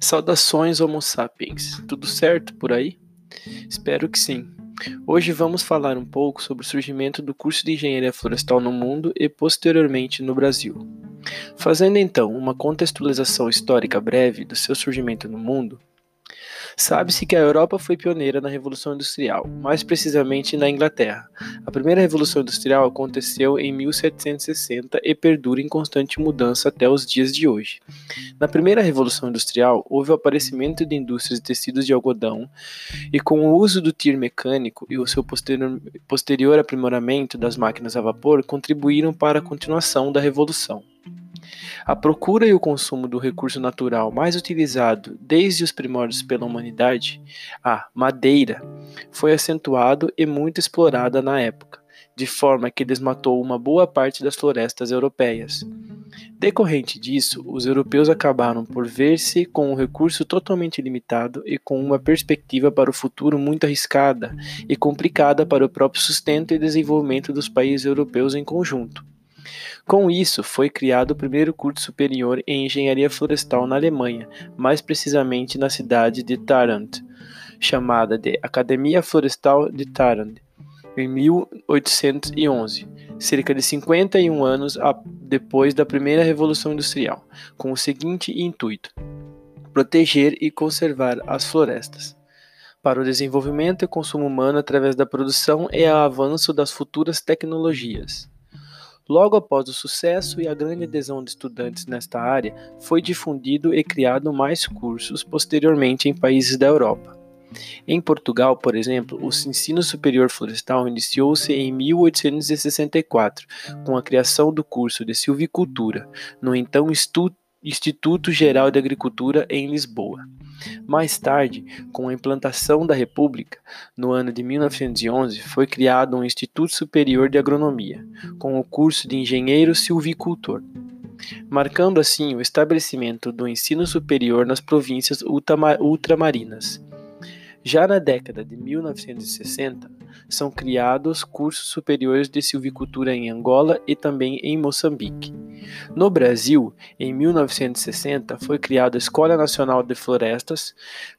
Saudações Homo sapiens, tudo certo por aí? Espero que sim. Hoje vamos falar um pouco sobre o surgimento do curso de engenharia florestal no mundo e posteriormente no Brasil. Fazendo então uma contextualização histórica breve do seu surgimento no mundo, Sabe-se que a Europa foi pioneira na Revolução Industrial, mais precisamente na Inglaterra. A primeira Revolução Industrial aconteceu em 1760 e perdura em constante mudança até os dias de hoje. Na primeira Revolução Industrial, houve o aparecimento de indústrias de tecidos de algodão, e com o uso do tir mecânico e o seu posterior, posterior aprimoramento das máquinas a vapor, contribuíram para a continuação da Revolução. A procura e o consumo do recurso natural mais utilizado desde os primórdios pela humanidade, a madeira, foi acentuado e muito explorada na época, de forma que desmatou uma boa parte das florestas europeias. Decorrente disso, os europeus acabaram por ver-se com um recurso totalmente limitado e com uma perspectiva para o futuro muito arriscada e complicada para o próprio sustento e desenvolvimento dos países europeus em conjunto. Com isso, foi criado o primeiro curso superior em engenharia florestal na Alemanha, mais precisamente na cidade de Tarant, chamada de Academia Florestal de Tarant, em 1811, cerca de 51 anos depois da primeira Revolução Industrial, com o seguinte intuito: proteger e conservar as florestas para o desenvolvimento e consumo humano através da produção e avanço das futuras tecnologias. Logo após o sucesso e a grande adesão de estudantes nesta área, foi difundido e criado mais cursos posteriormente em países da Europa. Em Portugal, por exemplo, o ensino superior florestal iniciou-se em 1864, com a criação do curso de silvicultura, no então Instituto Geral de Agricultura em Lisboa. Mais tarde, com a implantação da República, no ano de 1911, foi criado um Instituto Superior de Agronomia, com o curso de engenheiro silvicultor, marcando assim o estabelecimento do ensino superior nas províncias ultramarinas. Já na década de 1960, são criados cursos superiores de silvicultura em Angola e também em Moçambique. No Brasil, em 1960, foi criada a Escola Nacional de Florestas,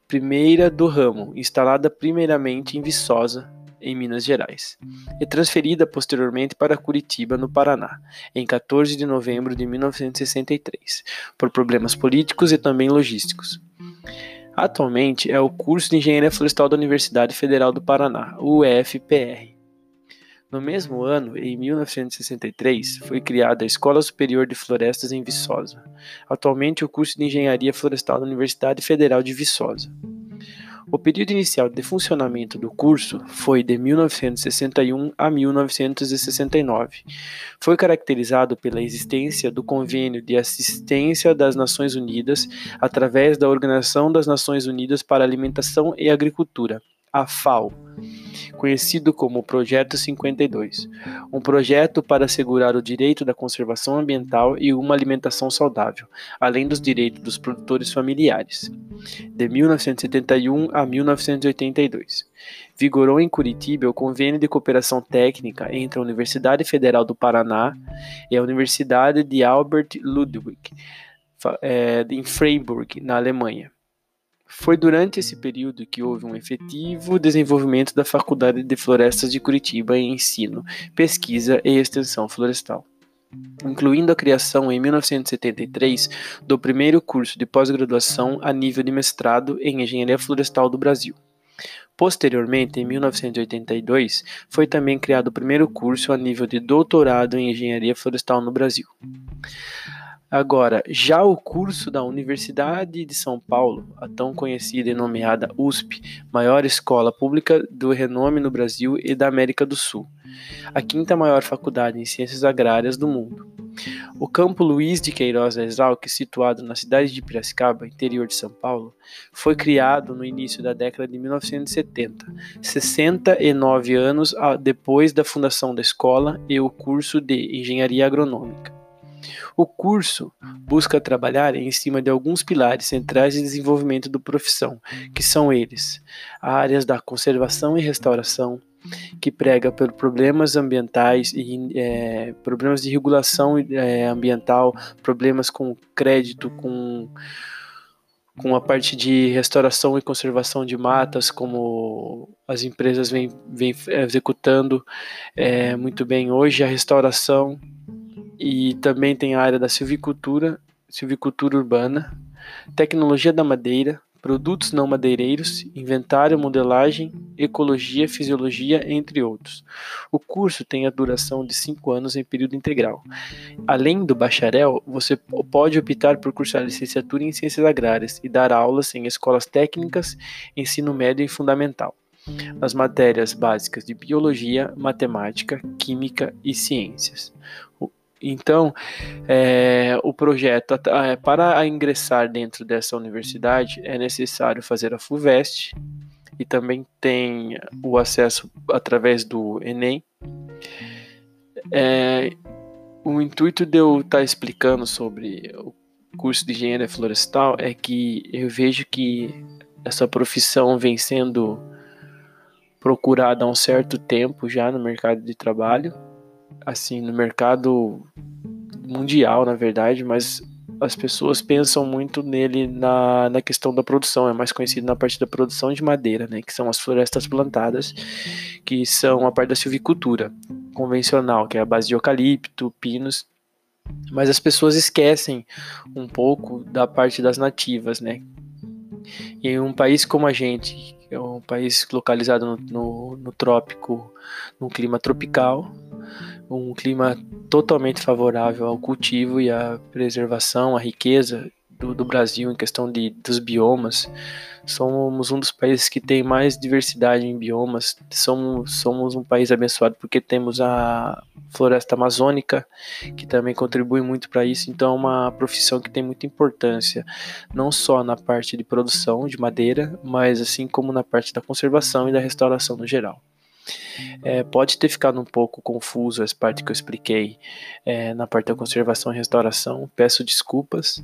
primeira do ramo, instalada primeiramente em Viçosa, em Minas Gerais, e transferida posteriormente para Curitiba, no Paraná, em 14 de novembro de 1963, por problemas políticos e também logísticos. Atualmente é o curso de Engenharia Florestal da Universidade Federal do Paraná, UFPR. No mesmo ano, em 1963, foi criada a Escola Superior de Florestas em Viçosa. Atualmente, o curso de Engenharia Florestal da Universidade Federal de Viçosa. O período inicial de funcionamento do curso foi de 1961 a 1969. Foi caracterizado pela existência do Convênio de Assistência das Nações Unidas através da Organização das Nações Unidas para Alimentação e Agricultura, a FAO conhecido como Projeto 52, um projeto para assegurar o direito da conservação ambiental e uma alimentação saudável, além dos direitos dos produtores familiares, de 1971 a 1982. Vigorou em Curitiba o Convênio de Cooperação Técnica entre a Universidade Federal do Paraná e a Universidade de Albert Ludwig, eh, em Freiburg, na Alemanha. Foi durante esse período que houve um efetivo desenvolvimento da Faculdade de Florestas de Curitiba em ensino, pesquisa e extensão florestal incluindo a criação em 1973 do primeiro curso de pós-graduação a nível de mestrado em Engenharia Florestal do Brasil. Posteriormente, em 1982, foi também criado o primeiro curso a nível de doutorado em Engenharia Florestal no Brasil. Agora, já o curso da Universidade de São Paulo, a tão conhecida e nomeada USP, maior escola pública do renome no Brasil e da América do Sul, a quinta maior faculdade em ciências agrárias do mundo. O campo Luiz de Queiroz Exalc, situado na cidade de Piracicaba, interior de São Paulo, foi criado no início da década de 1970, 69 anos depois da fundação da escola e o curso de Engenharia Agronômica. O curso busca trabalhar em cima de alguns pilares centrais de desenvolvimento da profissão, que são eles: áreas da conservação e restauração, que prega por problemas ambientais e é, problemas de regulação é, ambiental, problemas com crédito, com com a parte de restauração e conservação de matas, como as empresas vêm, vêm executando é, muito bem hoje, a restauração e também tem a área da silvicultura, silvicultura urbana, tecnologia da madeira, produtos não madeireiros, inventário, modelagem, ecologia, fisiologia, entre outros. O curso tem a duração de cinco anos em período integral. Além do bacharel, você pode optar por cursar licenciatura em ciências agrárias e dar aulas em escolas técnicas, ensino médio e fundamental, nas matérias básicas de biologia, matemática, química e ciências. Então, é, o projeto, é, para ingressar dentro dessa universidade, é necessário fazer a FUVEST e também tem o acesso através do Enem. É, o intuito de eu estar explicando sobre o curso de engenharia florestal é que eu vejo que essa profissão vem sendo procurada há um certo tempo já no mercado de trabalho assim, no mercado mundial, na verdade, mas as pessoas pensam muito nele na, na questão da produção, é mais conhecido na parte da produção de madeira, né, que são as florestas plantadas, que são a parte da silvicultura convencional, que é a base de eucalipto, pinos, mas as pessoas esquecem um pouco da parte das nativas, né? E em um país como a gente, que é um país localizado no, no, no trópico, num clima tropical, um clima totalmente favorável ao cultivo e à preservação, à riqueza do, do, Brasil em questão de, dos biomas. Somos um dos países que tem mais diversidade em biomas. Somos, somos um país abençoado porque temos a floresta amazônica, que também contribui muito para isso. Então, é uma profissão que tem muita importância, não só na parte de produção de madeira, mas assim como na parte da conservação e da restauração no geral. É, pode ter ficado um pouco confuso essa parte que eu expliquei é, na parte da conservação e restauração, peço desculpas,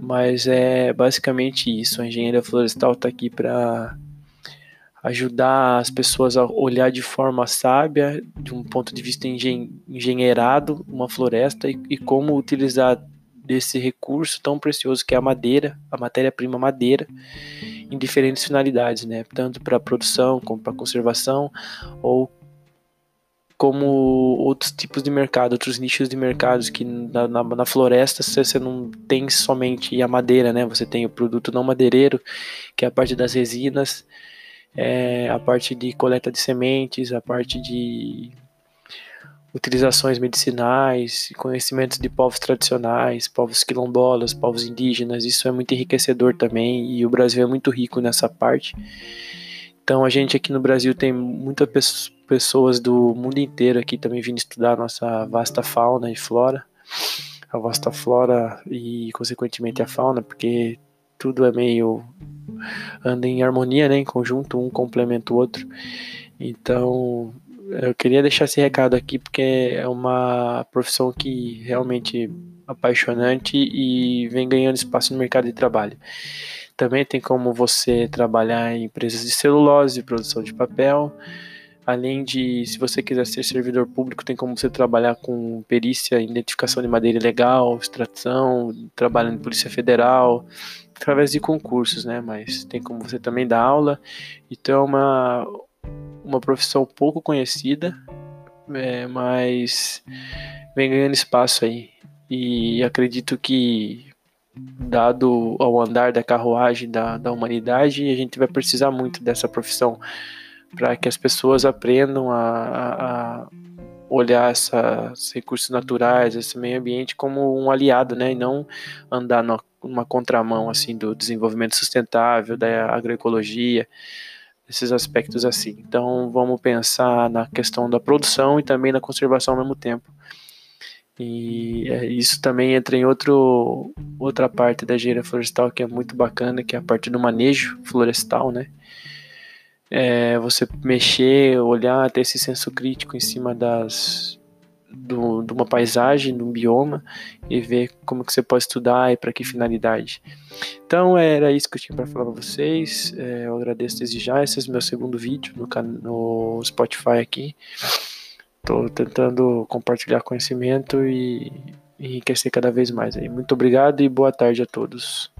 mas é basicamente isso. A engenharia florestal está aqui para ajudar as pessoas a olhar de forma sábia, de um ponto de vista engen engenheirado, uma floresta e, e como utilizar desse recurso tão precioso que é a madeira, a matéria-prima madeira em diferentes finalidades, né? Tanto para produção como para conservação ou como outros tipos de mercado, outros nichos de mercados que na, na, na, floresta você não tem somente a madeira, né? Você tem o produto não madeireiro, que é a parte das resinas, é, a parte de coleta de sementes, a parte de utilizações medicinais, conhecimentos de povos tradicionais, povos quilombolas, povos indígenas, isso é muito enriquecedor também e o Brasil é muito rico nessa parte. Então a gente aqui no Brasil tem muitas pessoas do mundo inteiro aqui também vindo estudar nossa vasta fauna e flora, a vasta flora e consequentemente a fauna, porque tudo é meio anda em harmonia, né, em conjunto, um complementa o outro. Então, eu queria deixar esse recado aqui porque é uma profissão que realmente é apaixonante e vem ganhando espaço no mercado de trabalho. Também tem como você trabalhar em empresas de celulose, produção de papel. Além de, se você quiser ser servidor público, tem como você trabalhar com perícia, identificação de madeira ilegal, extração, trabalhando em Polícia Federal, através de concursos, né? Mas tem como você também dar aula. Então é uma, uma profissão pouco conhecida, é, mas vem ganhando espaço aí. E acredito que, dado ao andar da carruagem da, da humanidade, a gente vai precisar muito dessa profissão para que as pessoas aprendam a, a olhar esses recursos naturais, esse meio ambiente como um aliado, né, e não andar numa contramão assim do desenvolvimento sustentável, da agroecologia esses aspectos assim. Então vamos pensar na questão da produção e também da conservação ao mesmo tempo. E é, isso também entra em outro, outra parte da engenharia florestal que é muito bacana, que é a parte do manejo florestal, né? É, você mexer, olhar, ter esse senso crítico em cima das, do, de uma paisagem, de um bioma e ver como que você pode estudar e para que finalidade. Então era isso que eu tinha para falar para vocês. É, eu agradeço desde já. Esse é o meu segundo vídeo no, no Spotify aqui. Estou tentando compartilhar conhecimento e enriquecer cada vez mais. Aí. Muito obrigado e boa tarde a todos.